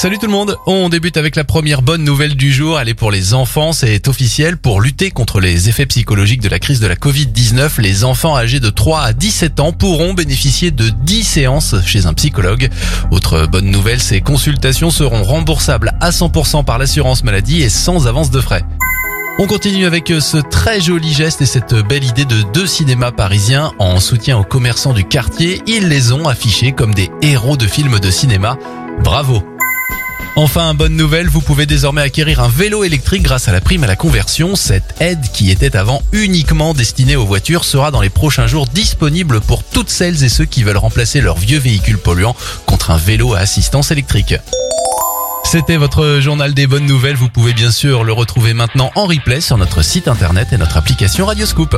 Salut tout le monde, on débute avec la première bonne nouvelle du jour, elle est pour les enfants, c'est officiel, pour lutter contre les effets psychologiques de la crise de la Covid-19, les enfants âgés de 3 à 17 ans pourront bénéficier de 10 séances chez un psychologue. Autre bonne nouvelle, ces consultations seront remboursables à 100% par l'assurance maladie et sans avance de frais. On continue avec ce très joli geste et cette belle idée de deux cinémas parisiens en soutien aux commerçants du quartier. Ils les ont affichés comme des héros de films de cinéma. Bravo Enfin, bonne nouvelle, vous pouvez désormais acquérir un vélo électrique grâce à la prime à la conversion. Cette aide, qui était avant uniquement destinée aux voitures, sera dans les prochains jours disponible pour toutes celles et ceux qui veulent remplacer leur vieux véhicule polluant contre un vélo à assistance électrique. C'était votre journal des bonnes nouvelles. Vous pouvez bien sûr le retrouver maintenant en replay sur notre site internet et notre application Radioscoop.